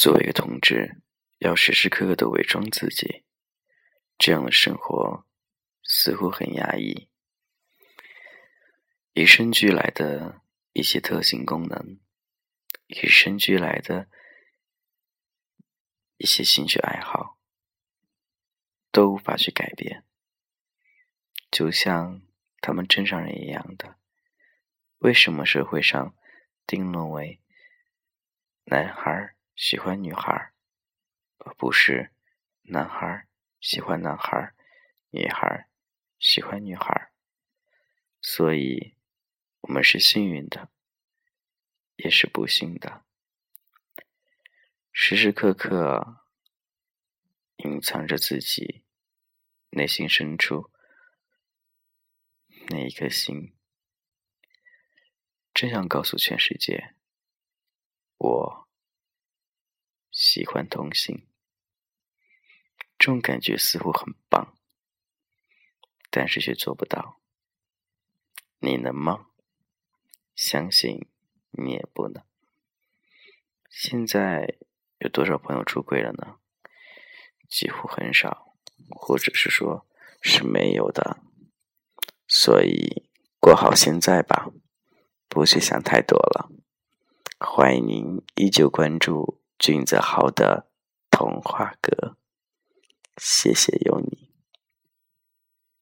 作为一个同志，要时时刻刻的伪装自己，这样的生活似乎很压抑。与生俱来的一些特性功能，与生俱来的一些兴趣爱好，都无法去改变。就像他们正常人一样的，为什么社会上定论为男孩喜欢女孩，而不是男孩喜欢男孩，女孩喜欢女孩？所以。我们是幸运的，也是不幸的。时时刻刻隐藏着自己内心深处那一颗心，真想告诉全世界：我喜欢同性。这种感觉似乎很棒，但是却做不到。你能吗？相信你也不能。现在有多少朋友出轨了呢？几乎很少，或者是说是没有的。所以过好现在吧，不去想太多了。欢迎您依旧关注君泽豪的童话歌，谢谢有你。